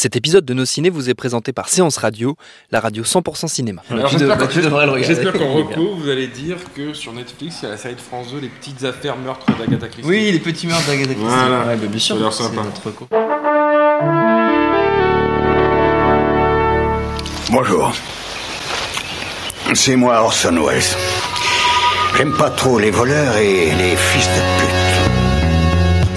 Cet épisode de Nos Ciné vous est présenté par Séance Radio, la radio 100% cinéma. J'espère qu'en- recours, vous allez dire que sur Netflix, il y a la série de France 2, Les petites affaires meurtres d'Agatha Christie. Oui, les petits meurtres d'Agatha Christie. Voilà. Ouais, bah, bien sûr. C'est notre recours. Bonjour. C'est moi Orson Welles. J'aime pas trop les voleurs et les fils de pute.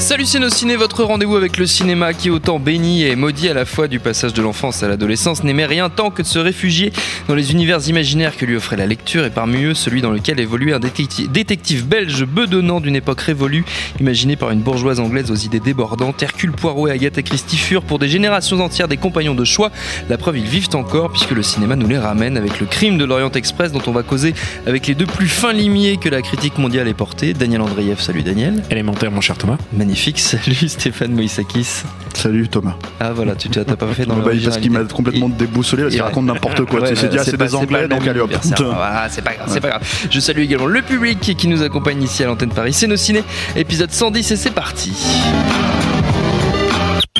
Salut Ciné, votre rendez-vous avec le cinéma qui autant béni et maudit à la fois du passage de l'enfance à l'adolescence n'aimait rien tant que de se réfugier dans les univers imaginaires que lui offrait la lecture et parmi eux celui dans lequel évoluait un détective, détective belge bedonnant d'une époque révolue imaginé par une bourgeoise anglaise aux idées débordantes. Hercule Poirot et Agatha Christie furent pour des générations entières des compagnons de choix. La preuve ils vivent encore puisque le cinéma nous les ramène avec le crime de l'Orient Express dont on va causer avec les deux plus fins limiers que la critique mondiale ait porté. Daniel Andreev, salut Daniel. Élémentaire, mon cher Thomas. Magnifique, salut Stéphane Moïsakis. Salut Thomas. Ah voilà, tu t'as pas fait dans Bah, parce qu'il m'a complètement déboussolé parce qu'il Il- raconte n'importe quoi. Tu sais, ah, c'est des anglais, le donc allez hop. grave, c'est pas grave. Je salue également le public qui nous accompagne ici à l'antenne Paris. C'est nos ciné, épisode 110 et c'est parti.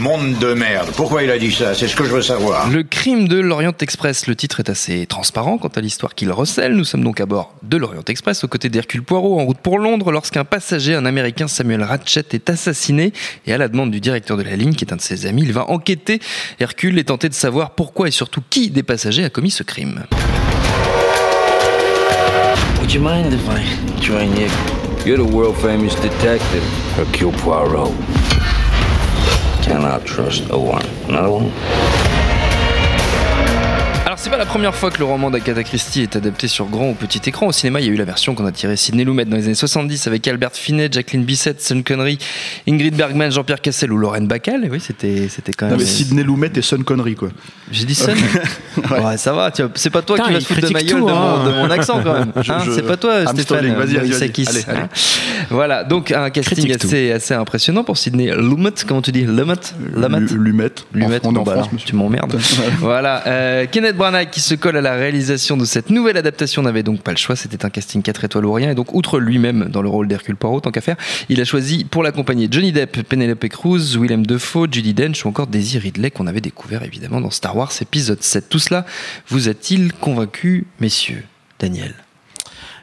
Monde de merde. Pourquoi il a dit ça? C'est ce que je veux savoir. Le crime de l'Orient Express. Le titre est assez transparent quant à l'histoire qu'il recèle. Nous sommes donc à bord de l'Orient Express aux côtés d'Hercule Poirot en route pour Londres lorsqu'un passager, un américain Samuel Ratchet, est assassiné. Et à la demande du directeur de la ligne, qui est un de ses amis, il va enquêter. Hercule est tenté de savoir pourquoi et surtout qui des passagers a commis ce crime. Would you mind if I join you? You're the world famous detective, Hercule Poirot. Cannot trust no one. Another one? C'est pas la première fois que le roman d'Agatha Christie est adapté sur grand ou petit écran. Au cinéma, il y a eu la version qu'on a tirée Sidney Lumet dans les années 70 avec Albert Finney, Jacqueline Bisset, Sean Connery, Ingrid Bergman, Jean-Pierre Cassel ou Lorraine Bacall. Et oui, c'était c'était quand Non, même. mais Sidney Lumet et Sean Connery, quoi. J'ai dit Sean. ouais. ça va. C'est pas toi qui vas foutre de ma gueule tout, de, mon, hein. de mon accent quand même. Hein, je- C'est pas toi, I'm Stéphane. Vas-y, vas-y, allez. Hein. Voilà, donc un casting assez, assez impressionnant pour Sidney Lumet. Comment tu dis Lumet? Lumet? Lu- Lumet. Lumet, On en bah France, tu m'emmerdes. voilà, euh, Kenneth Branagh qui se colle à la réalisation de cette nouvelle adaptation n'avait donc pas le choix. C'était un casting 4 étoiles ou rien. Et donc, outre lui-même dans le rôle d'Hercule Poirot, tant qu'à faire, il a choisi pour l'accompagner Johnny Depp, Penelope Cruz, Willem Dafoe, Judy Dench ou encore Daisy Ridley qu'on avait découvert évidemment dans Star Wars épisode 7. Tout cela vous a-t-il convaincu, messieurs Daniel?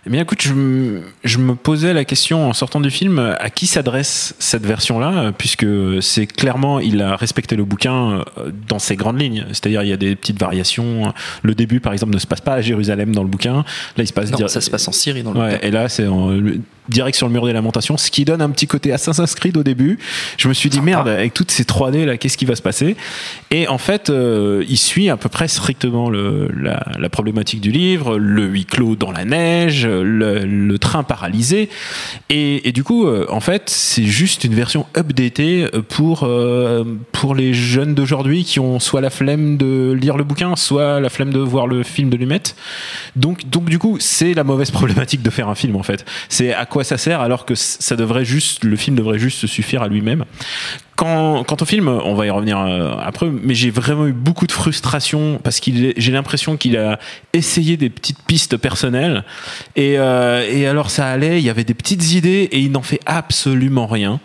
Eh bien, écoute, je, me- je me posais la question en sortant du film à qui s'adresse cette version-là, euh, puisque c'est clairement, il a respecté le bouquin euh, dans ses grandes lignes. C'est-à-dire, il y a des petites variations. Le début, par exemple, ne se passe pas à Jérusalem dans le bouquin. Là, il se passe Non, dir- ça se passe en Syrie dans le Ouais, bouquin. et là, c'est en- direct sur le mur des lamentations, ce qui donne un petit côté Assassin's Creed au début. Je me suis dit, merde, avec toutes ces 3D là, qu'est-ce qui va se passer? Et en fait, euh, il suit à peu près strictement le, la, la problématique du livre, le huis clos dans la neige, le, le train paralysé. Et, et du coup, euh, en fait, c'est juste une version updatée pour, euh, pour les jeunes d'aujourd'hui qui ont soit la flemme de lire le bouquin, soit la flemme de voir le film de Lumet. Donc, donc du coup, c'est la mauvaise problématique de faire un film en fait. C'est à quoi ça sert alors que ça devrait juste, le film devrait juste se suffire à lui-même. Quand, quant au film, on va y revenir euh, après, mais j'ai vraiment eu beaucoup de frustration parce qu'il, est- j'ai l'impression qu'il a essayé des petites pistes personnelles et, euh, et alors ça allait, il y avait des petites idées et il n'en fait absolument rien.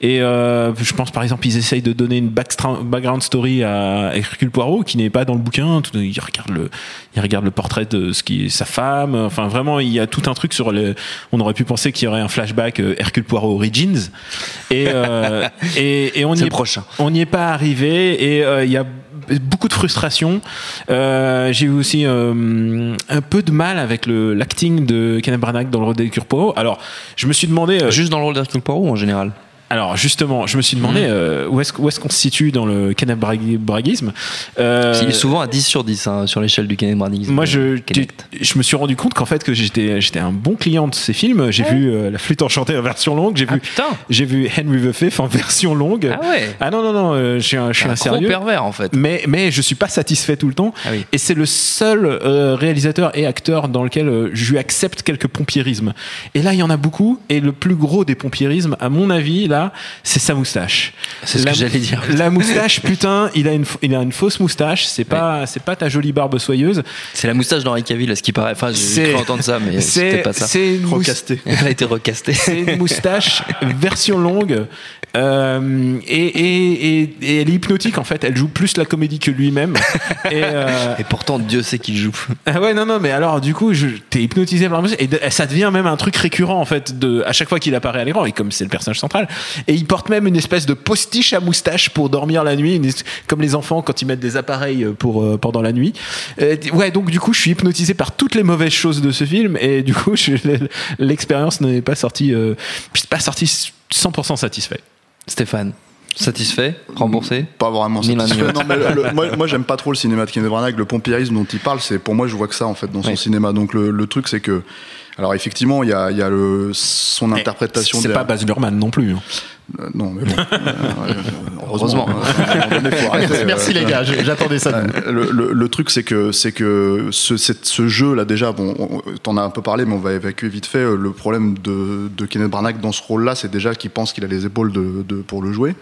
Et euh, je pense par exemple, ils essayent de donner une background story à Hercule Poirot qui n'est pas dans le bouquin. Il regarde le, il regarde le portrait de ce qui est sa femme. Enfin, vraiment, il y a tout un truc sur le. On aurait pu penser qu'il y aurait un flashback euh, Hercule Poirot Origins. Et, euh, et, et on le est, prochain. on n'y est pas arrivé. Et euh, il y a beaucoup de frustration. Euh, J'ai eu aussi euh, un peu de mal avec le l'acting de Kenneth Branagh dans le rôle d'Hercule Poirot. Alors, je me suis demandé. Juste dans le rôle d'Hercule Poirot en général? Alors justement, je me suis demandé Mhm. euh, où est-ce où est-ce qu'on se situe dans le Kenneth-Braguisme. Euh, Il est souvent à 10 sur 10 hein, sur l'échelle du Branagh. Moi, je, Kenneth. je me suis rendu compte qu'en fait que j'étais j'étais un bon client de ces films. J'ai vu euh, La Flûte enchantée en version longue. J'ai Ah vu j'ai vu Henry the Fifth en version longue. Ah ouais Ah non non non, euh, je suis un, je suis un un gros pervers en fait. Mais mais je suis pas satisfait tout le temps. Ah oui. Et c'est le seul euh, réalisateur et acteur dans lequel euh, je lui accepte quelques pompiérismes. Et là, il y en a beaucoup. Et le plus gros des pompiérismes, à mon avis, là, c'est sa moustache. C'est ce La- que j'allais dire. La moustache, putain, il a une, il a une fausse moustache. C'est pas, c'est pas ta jolie barbe soyeuse. C'est la moustache d'Henri Cavill, ce qui paraît. Enfin, j'ai C'est- cru entendre ça, mais c'était C'est, pas ça. c'est une moustache. Recasté. Elle a été recastée. C'est une moustache version longue euh, et, et, et, et elle est hypnotique en fait. Elle joue plus la comédie que lui-même. Et, euh, Et pourtant, Dieu sait qu'il joue. ah ouais non non mais alors du coup je- t'es hypnotisé par la moustache et de- ça devient même un truc récurrent en fait de à chaque fois qu'il apparaît à l'écran. Et comme c'est le personnage central. Et il porte même une espèce de postiche à moustache pour dormir la nuit. Une comme les enfants quand ils mettent des appareils pour euh, pendant la nuit. Euh, ouais donc du coup je suis hypnotisé par toutes les mauvaises choses de ce film. Et du coup je- l'expérience n'est pas sortie euh, je suis pas sorti 100% satisfait Stéphane, satisfait Remboursé Pas vraiment satisfait. l'autre. Non, mais le- moi, moi j'aime pas trop le cinéma de Kenneth Branagh. Le pompiérisme dont il parle, c'est pour moi, je vois que ça en fait dans son Oui. cinéma. Donc le, le truc, c'est que. Alors effectivement, il y a, y a le, son interprétation. c'est pas Baz Luhrmann non plus hein. Euh, non, mais bon. Euh, Heureusement. arrêter, Merci les gars, j'attendais ça. le, le- le truc, c'est que, c'est que ce, ce jeu là, déjà, bon, on- t'en as un peu parlé, mais on va évacuer vite fait. euh, Le problème de, de Kenneth Branagh dans ce rôle-là, c'est déjà qu'il pense qu'il a les épaules de, de- pour le jouer.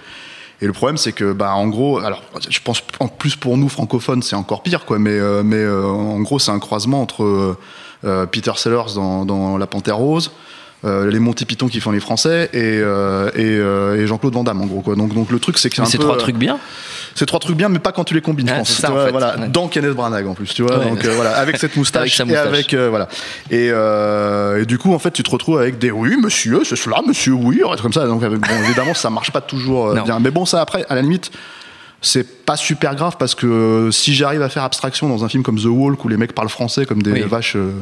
Et le problème, c'est que, bah, en gros, alors, je pense en plus pour nous francophones, c'est encore pire, quoi. Mais, euh, mais euh, en gros, c'est un croisement entre Peter Sellers dans, dans La Panthère Rose. euh, les Monty Python qui font les Français et, euh, et, euh, et Jean-Claude Van Damme en gros quoi. Donc, donc le truc c'est que c'est trois euh, trucs bien. c'est trois trucs bien, mais pas quand tu les combines, je pense. ça, en vois, fait. voilà, Ouais. dans Kenneth Branagh en plus, tu vois. Ouais. donc euh, voilà, avec cette moustache, Avec sa et moustache. avec euh, voilà. Et, euh, et du coup, en fait, tu te retrouves avec des oui, monsieur, c'est cela, monsieur, oui, comme ça. Donc euh, bon, évidemment, ça marche pas toujours euh, bien. Mais bon, ça après, à la limite. C'est pas super grave parce que euh, si j'arrive à faire abstraction dans un film comme The Walk où les mecs parlent français comme des Oui. vaches euh,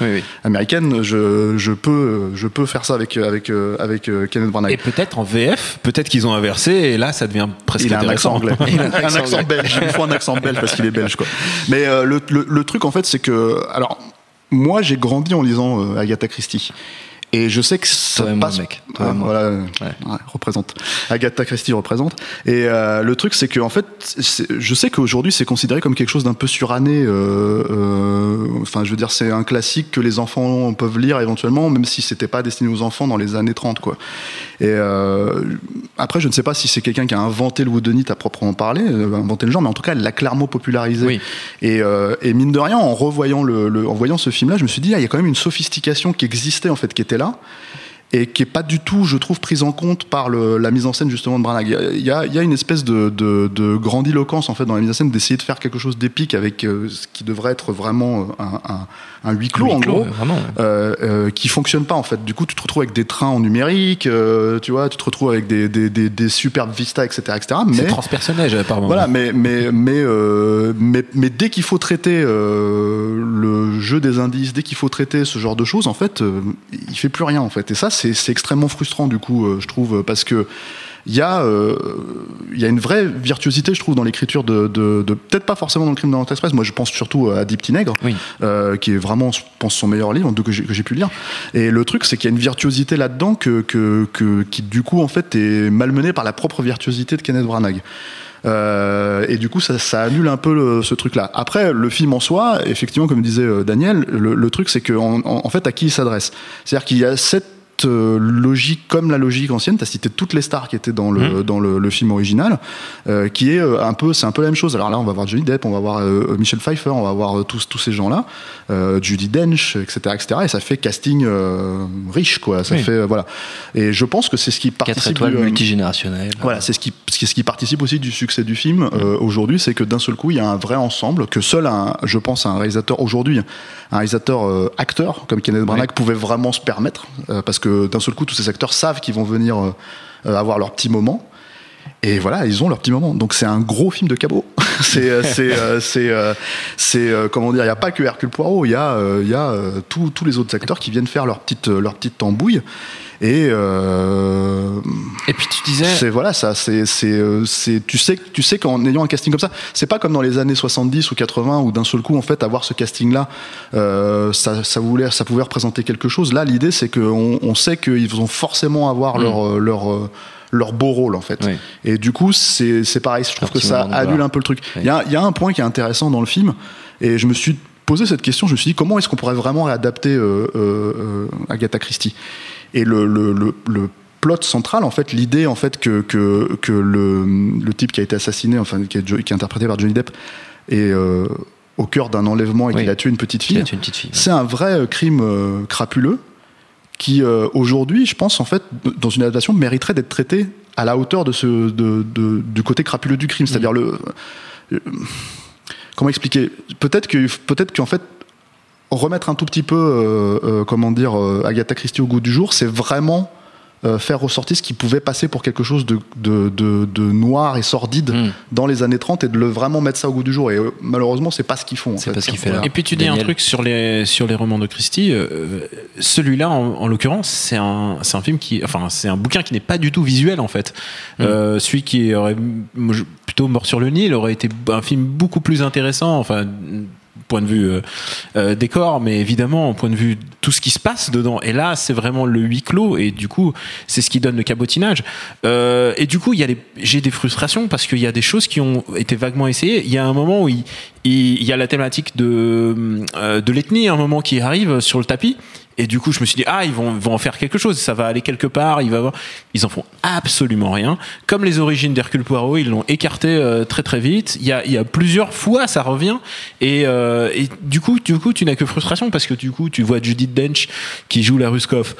Oui, oui. américaines, je, je peux je peux faire ça avec avec euh, avec Kenneth Branagh. et peut-être en VF peut-être qu'ils ont inversé et là ça devient presque Il a un accent anglais. Il a un un accent accent, anglais. belge. Il faut un accent belge parce qu'il est belge, quoi. Mais euh, le, le- le truc, en fait, c'est que. Alors, moi, j'ai grandi en lisant Agatha Christie. Et je sais que ça Toi moi, passe. mec. Toi Ah, voilà, ouais, représente. Agatha Christie représente. Et euh, le truc, c'est que en fait, je sais qu'aujourd'hui, c'est considéré comme quelque chose d'un peu suranné. euh, euh, Enfin, je veux dire, c'est un classique que les enfants peuvent lire éventuellement, même si c'était pas destiné aux enfants dans les années 30, quoi. Et après, je ne sais pas si c'est quelqu'un qui a inventé le whodunit à proprement parler, inventé le genre, mais en tout cas, elle l'a clairement popularisé. Oui. Et, et mine de rien, en revoyant, le, le- en voyant ce film-là, je me suis dit, ah, il y a quand même une sophistication qui existait, en fait, qui était là. spiller. Et qui est pas du tout, je trouve, prise en compte par le- la mise en scène justement de Branagh. Il y a- y une espèce de, de, de grandiloquence en fait dans la mise en scène d'essayer de faire quelque chose d'épique avec euh, ce qui devrait être vraiment euh, un, un, un huis clos Huis en clos, gros ouais, vraiment. euh, euh, qui fonctionne pas en fait. Du coup, tu te retrouves avec des trains en numérique, euh, tu vois, tu te retrouves avec des, des, des, des superbes vistas, etc., etc. c'est Mais transpersonnage apparemment voilà, mais mais mais mais, mais dès qu'il faut traiter le jeu des indices, dès qu'il faut traiter ce genre de choses, en fait, il fait plus rien en fait. Et ça, c'est c'est extrêmement frustrant du coup, euh, je trouve, parce que il y a euh, il y a une vraie virtuosité, je trouve, dans l'écriture de, de, de- peut-être pas forcément dans le Crime de l'Orient Express. Moi, je pense surtout à Deep Nègre, Oui. euh, qui est vraiment, je pense, son meilleur livre que j'ai que j'ai pu lire. Et le truc, c'est qu'il y a une virtuosité là-dedans que, que, que, qui, du coup, en fait, est malmenée par la propre virtuosité de Kenneth Branagh. Euh, et du coup, ça, ça annule un peu le- ce truc-là. Après, le film en soi, effectivement, comme disait Daniel, le, le truc, c'est que en, en- en fait, à qui il s'adresse? C'est-à-dire qu'il y a cette euh, logique comme la logique ancienne. Tu as cité toutes les stars qui étaient dans le, dans le, le film original, euh, qui est euh, un peu, c'est un peu la même chose. Alors là, on va voir Johnny Depp, on va voir euh, Michel Pfeiffer, on va voir tous, tous ces gens-là, euh, Judy Dench, etc., etc. Et ça fait casting euh, riche, quoi. Ça Oui. fait euh, voilà. Et je pense que c'est ce qui Quatre participe. étoiles du, euh, multigénérationnelles. voilà, c'est ce qui, c'est ce qui participe aussi du succès du film euh, aujourd'hui, c'est que d'un seul coup, il y a un vrai ensemble que seul, un, je pense, un réalisateur aujourd'hui, un réalisateur euh, acteur comme Kenneth Branagh pouvait vraiment se permettre, euh, parce que d'un seul coup, tous ces acteurs savent qu'ils vont venir euh, euh, avoir leur petit moment. Et voilà, ils ont leur petit moment. Donc c'est un gros film de cabot. c'est euh, c'est euh, c'est euh, c'est comment dire il y a pas que Hercule Poirot il y a il y a tous tous les autres acteurs qui viennent faire leur petite leur petite tambouille et euh, Et puis tu disais. c'est voilà ça c'est c'est c'est tu sais tu sais qu'en ayant un casting comme ça c'est pas comme dans les années 70 ou 80 où d'un seul coup en fait avoir ce casting là ça ça voulait ça pouvait représenter quelque chose là l'idée c'est qu'on on sait qu'ils vont forcément avoir Mm. leur leur leur beau rôle en fait Oui. et du coup c'est c'est pareil je trouve que ça annule un peu le truc il Oui. y y a un point qui est intéressant dans le film et je me suis posé cette question je me suis dit comment est-ce qu'on pourrait vraiment réadapter euh, euh, euh, Agatha Christie? Et le, le, le, le plot central en fait l'idée en fait que, que, que le, le type qui a été assassiné enfin qui est, qui est interprété par Johnny Depp est euh, au cœur d'un enlèvement et Oui. qu'il a tué une petite Il fille c'est un vrai crime euh, crapuleux qui euh, aujourd'hui je pense en fait dans une adaptation mériterait d'être traité à la hauteur de ce de, de- du côté crapuleux du crime. C'est-à-dire le euh, comment expliquer? Peut-être que peut-être qu'en fait remettre un tout petit peu euh, euh, comment dire Agatha Christie au goût du jour c'est vraiment euh, faire ressortir ce qui pouvait passer pour quelque chose de, de, de, de noir et sordide Mm. dans les années 30 et de le vraiment mettre ça au goût du jour et euh, malheureusement c'est pas ce qu'ils font C'est pas ce qu'il fait là. Et puis tu dis un truc sur les sur les romans de Christie. euh, Celui-là, en, en l'occurrence, c'est un c'est un film qui, enfin, c'est un bouquin qui n'est pas du tout visuel en fait. Euh, celui qui aurait plutôt mort sur le Nil aurait été un film beaucoup plus intéressant. Enfin. Point de vue euh, euh, décor, mais évidemment, au point de vue tout ce qui se passe dedans. Et là, c'est vraiment le huis clos, et du coup, c'est ce qui donne le cabotinage. Euh, et du coup, j'ai des frustrations parce qu'il y a des choses qui ont été vaguement essayées. Il y a un moment où il, il, y a la thématique de, de l'ethnie, un moment qui arrive sur le tapis. Et du coup, je me suis dit, ah, ils vont, vont en faire quelque chose, ça va aller quelque part, il va avoir... Ils en font absolument rien. Comme les origines d'Hercule Poirot, ils l'ont écarté euh, très très vite. Il y a, il y a plusieurs fois, ça revient. Et, euh, et du coup, du coup, tu n'as que frustration parce que du coup, tu vois Judith Dench qui joue la Ruskov.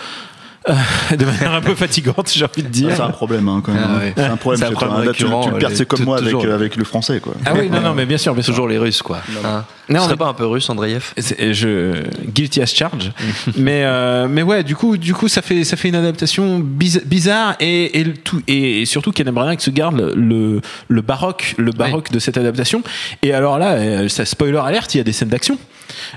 Euh, de manière un peu fatigante, j'ai envie de dire. C'est un problème hein, quand même. Ah ouais. C'est un problème. C'est un c'est problème Là, tu, perds, c'est comme moi avec, euh, avec le français quoi. Ah oui, non, non, mais bien sûr, sûr. Toujours les Russes, quoi. Hein Non, serait mais- pas un peu russe, Andreev? Je guilty as charge mais euh, mais ouais du coup du coup ça fait ça fait une adaptation biz- bizarre et et, tout, et, surtout Kenneth Branagh se garde le, le baroque le baroque de cette adaptation et alors là ça spoiler alerte il y a des scènes d'action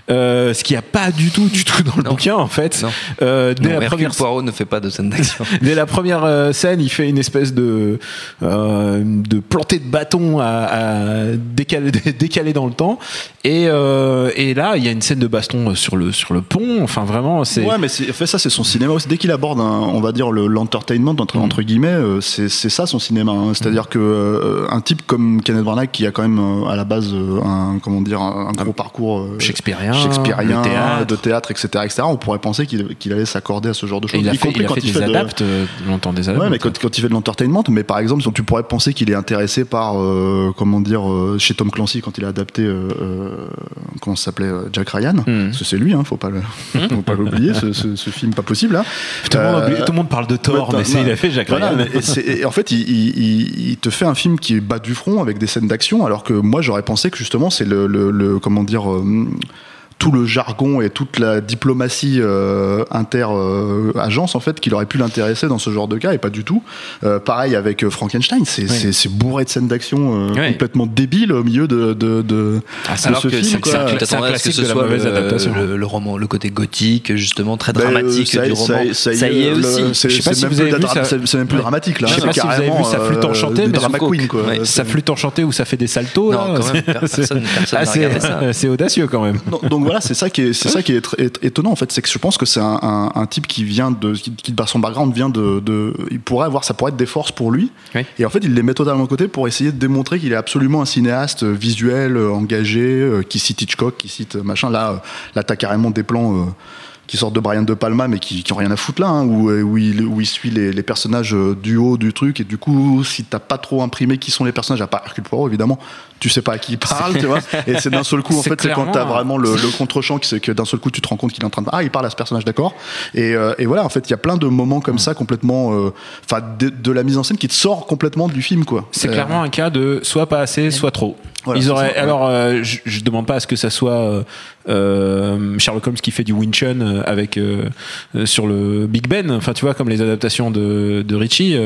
euh, ce qu'il n'y a pas du tout du tout dans le Non. bouquin en fait Non. Euh, dès, Non, la Hercule première, Poirot ne fait pas de scène d'action. dès la première euh, scène il fait une espèce de euh, de planté de bâton à, à décaler, décaler dans le temps et, euh, et là il y a une scène de baston sur le sur le pont enfin vraiment c'est Ouais, mais fait, ça, c'est son cinéma aussi. Dès qu'il aborde, un, on va dire, le- l'entertainment, entre, entre guillemets, c'est c'est ça son cinéma. hein. C'est-à-dire que euh, un type comme Kenneth Branagh, qui a quand même euh, à la base un, comment dire, un, un gros parcours euh, Shakespearien, shakespearien, le théâtre. de théâtre, etc., etc., on pourrait penser qu'il allait s'accorder à ce genre de choses. il a y fait, il a fait des adaptes euh, longtemps des adaptes Ouais, mais quand, quand il fait de l'entertainment, mais par exemple, tu pourrais penser qu'il est intéressé par, euh, comment dire, euh, chez Tom Clancy quand il a adapté, euh, comment ça s'appelait, Jack Ryan, Hmm. parce que c'est lui, hein, faut pas le, faut pas l'oublier, ce, ce, ce film pas possible. Hein. tout, le monde Euh, oublie- tout le monde parle de Thor mais c'est non, il a fait voilà, Ryan mais- et en fait, il, il- il- il te fait un film qui est bas du front avec des scènes d'action, alors que moi j'aurais pensé que justement c'est le, le- le- comment dire tout le jargon et toute la diplomatie euh, inter euh, en fait qui aurait pu l'intéresser dans ce genre de cas et pas du tout. Euh, pareil avec euh, Frankenstein, c'est bourré de scènes d'action euh, Ouais. complètement débiles au milieu de de, de, Ah, de Alors ce que film. un t'attendrais à ce que classique ce soit mauvaise le, adaptation. le, le roman, le côté gothique, justement très Ben, euh, dramatique ça, du ça- roman. ça y Ça y est aussi. C'est Je sais pas c'est si même vous plus ça. Ouais. dramatique là. Je sais pas si vous avez vu sa flûte enchantée, mais sa flûte enchantée où ça fait des saltos Non, là, quand même, c'est- personne- ça. audacieux quand même donc voilà, c'est ça qui est, c'est ça qui est étonnant en fait, c'est que je pense que c'est un, un- un type qui vient de, qui, qui, par son background vient de, de, il pourrait avoir, ça pourrait être des forces pour lui. Oui. Et en fait, il les met totalement de côté pour essayer de démontrer qu'il est absolument un cinéaste euh, visuel, euh, engagé, euh, qui cite Hitchcock, qui cite machin. Là, là, t'as carrément des plans. euh, qui sortent de Brian De Palma mais qui, qui ont rien à foutre là hein, où, euh, où, il, où il suit les, les personnages euh, du haut du truc. Et du coup si t'as pas trop imprimé qui sont les personnages à part Hercule Poirot évidemment tu sais pas à qui il parle tu vois. Et c'est d'un seul coup en fait c'est quand t'as clairement- vraiment le, le contre-champ c'est que d'un seul coup tu te rends compte qu'il est en train de ah il parle à ce personnage d'accord. Et, euh, et voilà en fait il y a plein de moments comme ça complètement euh, enfin de, de la mise en scène qui te sort complètement du film quoi. C'est Euh, clairement un cas de soit pas assez, soit trop. Voilà, Ils auraient, ça, alors, euh, je, je demande pas à ce que ça soit euh, euh, Sherlock Holmes qui fait du Winchun euh, avec euh, euh, sur le Big Ben. Enfin, tu vois, comme les adaptations de, de Ritchie.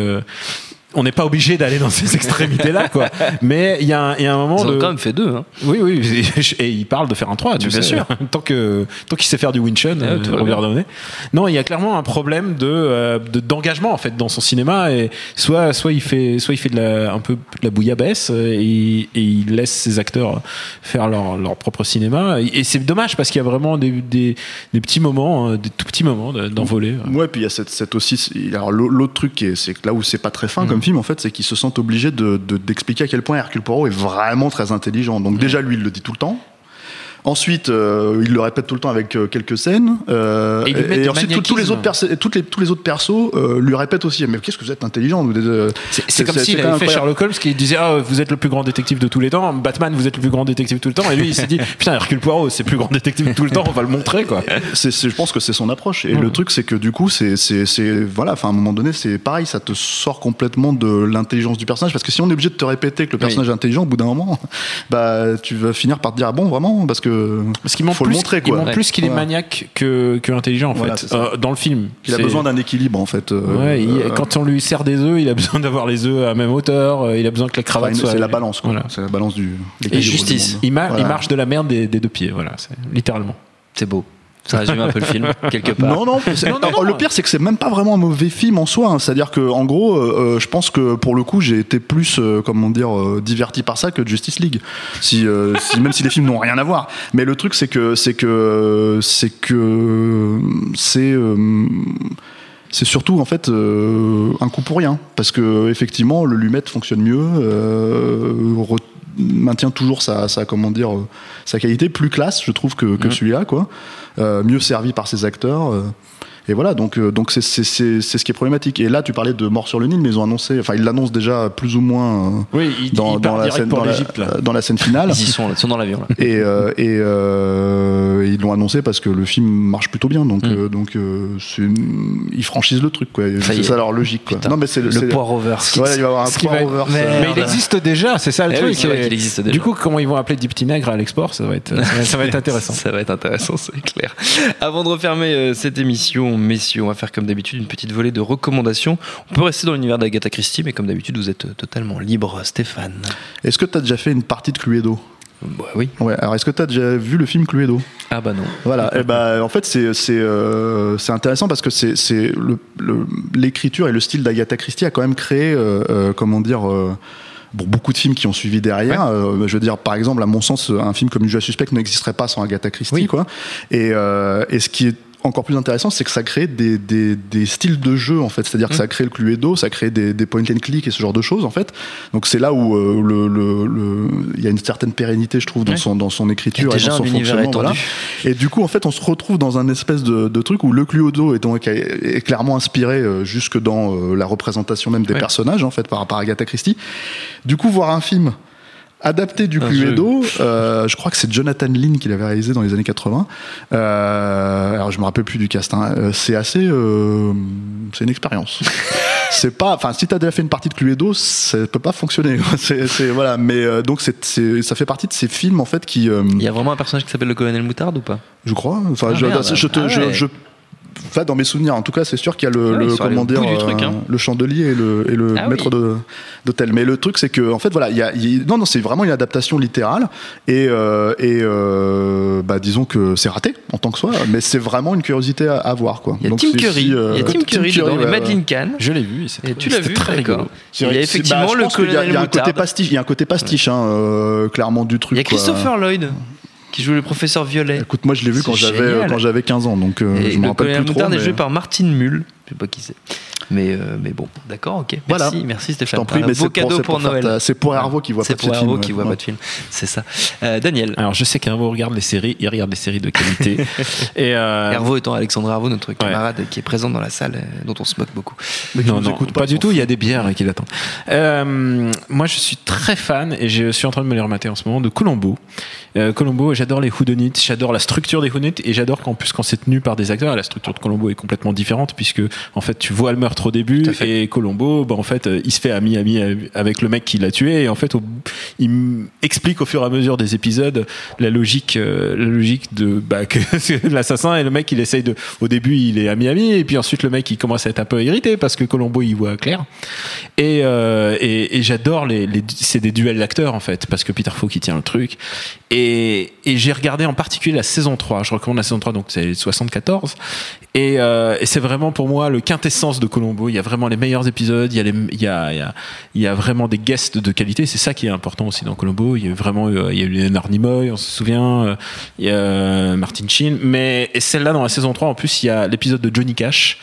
On n'est pas obligé d'aller dans ces extrémités-là, quoi. Mais il y, a un- il y a un moment Ils ont de. quand même fait deux. Hein. Oui, oui, et il parle de faire un 3, tu bien sais. sûr. tant que tant qu'il sait faire du Winchun, Ah, euh, Robert. Downey. Non, il y a clairement un problème de euh, de- d'engagement en fait dans son cinéma et soit soit il fait soit il fait de la, un peu de la bouillabaisse euh, et, et il laisse ses acteurs faire leur, leur propre cinéma et, et c'est dommage parce qu'il y a vraiment des, des, des petits moments, euh, des tout petits moments de- d'envolée. Ouais, puis il y a cette, cette aussi. Alors l'au- l'autre truc, qui est- c'est que là où c'est pas très fin comme film, en fait, c'est qu'ils se sentent obligés de- de- d'expliquer à quel point Hercule Poirot est vraiment très intelligent. Donc déjà, lui, il le dit tout le temps. Ensuite, euh, il le répète tout le temps avec euh, quelques scènes. Euh, Et ensuite, tous- tous les autres toutes les, tous les autres persos lui répètent aussi. Mais qu'est-ce que vous êtes intelligent C'est- comme s'il avait fait. Sherlock Holmes qui disait ah, vous êtes le plus grand détective de tous les temps, Batman vous êtes le plus grand détective de tout le temps et lui il s'est dit putain Hercule Poirot c'est le plus grand détective de tout le temps on va le montrer quoi. Je pense que c'est son approche. Et le truc, c'est que du coup, c'est, voilà, à un moment donné, c'est pareil, ça te sort complètement de l'intelligence du personnage. Parce que si on est obligé de te répéter que le personnage est intelligent, au bout d'un moment, bah, tu vas finir par te dire, ah bon, vraiment, parce que. Parce qu'il montre faut plus, le montrer, il montre plus qu'il est maniaque que, que intelligent en Voilà, fait euh, dans le film. Il a besoin d'un équilibre, en fait. euh, Ouais, il- euh, quand on lui sert des œufs, il a besoin d'avoir les œufs à la même hauteur. Il a besoin que la enfin, cravate soit. c'est la balance, quoi. Voilà. C'est la balance du. Et justice. du monde. Il, ma- Voilà. il marche de la merde des, des deux pieds. Voilà, c'est littéralement. C'est beau. Ça résume un peu le film, quelque part. Non, non, le pire c'est que c'est même pas vraiment un mauvais film en soi. hein. C'est-à-dire que en gros, euh, euh, je pense que pour le coup, j'ai été plus, euh, comment dire, euh, diverti par ça que Justice League. Si, si- même si les films n'ont rien à voir. Mais le truc c'est que c'est que c'est que c'est c'est surtout en fait euh, un coup pour rien parce que effectivement le lumette fonctionne mieux euh, maintient toujours sa, sa comment dire euh, sa qualité plus classe je trouve que, que celui-là quoi. Euh, mieux servi par ses acteurs euh, et voilà, donc euh, donc c'est c'est c'est c'est ce qui est problématique. Et là, tu parlais de Mort sur le Nil, mais ils ont annoncé, enfin ils l'annoncent déjà plus ou moins euh, Oui, il, dans, il la scène pour dans la, l'Égypte là. dans la scène finale. Ils y sont, ils sont dans l'avion là. Et, euh, et euh, ils l'ont annoncé parce que le film marche plutôt bien, donc Mm. euh, donc euh, c'est une- ils franchissent le truc quoi. C'est est. ça leur logique quoi. Putain, Non mais c'est le. Ouais, il va avoir un va poids être- reverse. Mais- Mais il existe déjà, c'est ça le Eh truc. oui, vrai qu'il existe déjà. Du coup, comment ils vont appeler des petits nègres à l'export, ça va être, ça va- être intéressant. Ça va être intéressant, c'est clair. Avant de refermer cette émission, messieurs, on va faire comme d'habitude une petite volée de recommandations. On peut rester dans l'univers d'Agatha Christie, mais comme d'habitude, vous êtes euh, totalement libre, Stéphane. Est-ce que tu as déjà fait une partie de Cluedo? Bah oui. Ouais. Alors est-ce que tu as déjà vu le film Cluedo? Ah bah non. Voilà, et ben, en fait c'est c'est euh, c'est intéressant parce que c'est c'est le- le- l'écriture et le style d'Agatha Christie a quand même créé euh, euh, comment dire Bon, beaucoup de films qui ont suivi derrière. Euh, je veux dire, par exemple, à mon sens, un film comme Judas Suspect n'existerait pas sans Agatha Christie, quoi. Et, euh, et ce qui est encore plus intéressant, c'est que ça crée des, des, des styles de jeu, en fait. C'est-à-dire que ça crée le Cluedo, ça crée des, des point and click et ce genre de choses, en fait. Donc c'est là où euh, le, le, le- il y a une certaine pérennité, je trouve, dans, son, dans son écriture Et et, déjà dans son fonctionnement. Voilà. Et du coup, en fait, on se retrouve dans un espèce de, de truc où le Cluedo est, donc, est clairement inspiré euh, jusque dans euh, la représentation même des personnages, en fait, par à Agatha Christie. Du coup, voir un film adapté du Un Cluedo, euh, je crois que c'est Jonathan Lynn qui l'avait réalisé dans les années 80. Euh, alors, je me rappelle plus du cast. hein. Euh, C'est assez, euh, c'est une expérience. c'est pas, enfin, si t'as déjà fait une partie de Cluedo, ça peut pas fonctionner. c'est, c'est- voilà. Mais euh, donc, c'est, c'est- ça fait partie de ces films en fait qui. euh, Il y a vraiment un personnage qui s'appelle le colonel Moutarde ou pas? Je crois. Enfin, Ah, je, te, Ah je, je- enfin, dans mes souvenirs, en tout cas, c'est sûr qu'il y a le, Ah, le- sont allés comment dire, truc, euh, hein. le chandelier et le, et le Ah maître oui. d'hôtel. Mais le truc, c'est que, en fait, voilà, il y a, il y a- non, non, c'est vraiment une adaptation littérale et, euh, et euh, bah, disons que c'est raté en tant que soi, mais c'est vraiment une curiosité à, à voir, quoi. Il y a Tim Curry. si, euh, Il y a Tim Curry dedans, et ouais, Madeleine ouais. Kahn. Je l'ai vu. et Et tu l'as vu, très rigolo. d'accord. Il y a effectivement bah, le colonel il y a un côté pastiche, il y a un côté pastiche, hein, clairement du truc. Il y a. Christopher Lloyd qui joue le professeur Violet. Écoute, moi, je l'ai vu quand j'avais génial. quand j'avais 15 ans, donc euh, Et je me le rappelle colonel plus trop. Moutarde est mais- joué par Martine Mull. Je sais pas qui c'est. Mais, euh, mais bon, d'accord, ok. Merci, Voilà. merci Stéphane. Un mais beau c'est cadeau pour, c'est pour, pour Noël. C'est pour Hervo qui voit C'est pas de pour ce film. Hervo qui voit Ouais. pas de film. C'est ça. Euh, Daniel. Alors, je sais qu'Hervo regarde les séries, il regarde des séries de qualité. et euh, Hervo étant Alexandre Hervo, notre camarade qui est présent dans la salle, euh, dont on se moque beaucoup. Mais qui non, nous non, écoute pas, pas, du tout. Il y a des bières qui l'attendent. Moi, je suis très fan et je suis en train de me les remater en ce moment de Colombo. Colombo, j'adore les whodunits, j'adore la structure des whodunits et j'adore qu'en plus quand c'est tenu par des acteurs, la structure de Colombo est complètement différente puisque en fait tu vois le meurtre meurtre au début et Colombo, bah, en fait, euh, il se fait ami ami avec le mec qui l'a tué et en fait, il explique au fur et à mesure des épisodes la logique, euh, la logique de bah, que l'assassin et le mec, il essaye de. Au début, il est ami ami et puis ensuite le mec, il commence à être un peu irrité parce que Colombo, il voit clair. Et, euh, et, et j'adore les, les c'est des duels d'acteurs en fait parce que Peter Falk qui tient le truc et, et j'ai regardé en particulier la saison 3 je recommande la saison 3 donc c'est 74 et, euh, et c'est vraiment pour moi le quintessence de Colombo il y a vraiment les meilleurs épisodes il y a il y a, il y a, vraiment des guests de qualité c'est ça qui est important aussi dans Colombo. Il y a vraiment eu- il y a Leonard Nimoy on se souvient euh, il y a euh, Martin Sheen mais celle-là dans la saison 3 en plus il y a l'épisode de Johnny Cash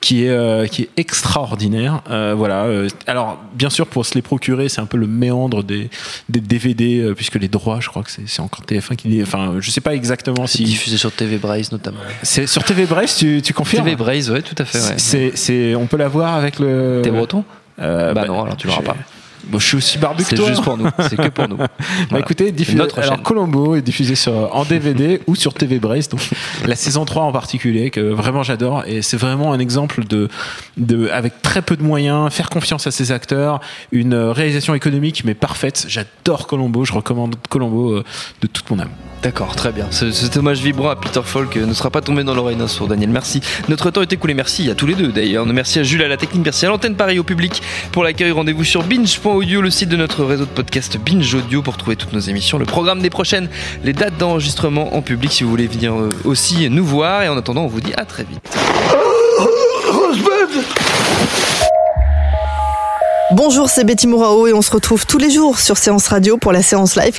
qui est euh, qui est extraordinaire euh, voilà euh, alors bien sûr pour se les procurer c'est un peu le méandre des des DVD euh, puisque les droits je crois que c'est encore TF1 qui dit enfin je sais pas exactement si diffusé sur TV Braise notamment. c'est sur TV Brest tu, tu confirmes TV Braise, ouais, tout à fait. Ouais. c'est c'est on peut la voir avec le T'es breton Euh, Bah non, alors tu l'auras je- pas. Bon, je suis aussi barbu que C'est toi. juste pour nous. C'est que pour nous. Bah écoutez, diffusé, alors. Colombo est diffusé sur, en DVD ou sur TV Brest, donc la saison 3 en particulier, que vraiment j'adore, et c'est vraiment un exemple de, de, avec très peu de moyens, faire confiance à ses acteurs, une euh, réalisation économique mais parfaite. J'adore Colombo, je recommande Colombo euh, de toute mon âme. D'accord, très bien. Ce, cet hommage vibrant à Peter Falk euh, ne sera pas tombé dans l'oreille d'un sourd, Daniel. Merci. Notre temps est écoulé. Merci à tous les deux d'ailleurs. Merci à Jules à la technique, merci à l'antenne Paris au public pour l'accueil. Rendez-vous sur binge.audio, le site de notre réseau de podcast Binge Audio pour trouver toutes nos émissions, le programme des prochaines, les dates d'enregistrement en public si vous voulez venir euh, aussi nous voir. Et en attendant, on vous dit à très vite. Bonjour, c'est Betty Mourao et on se retrouve tous les jours sur Séance Radio pour la séance live.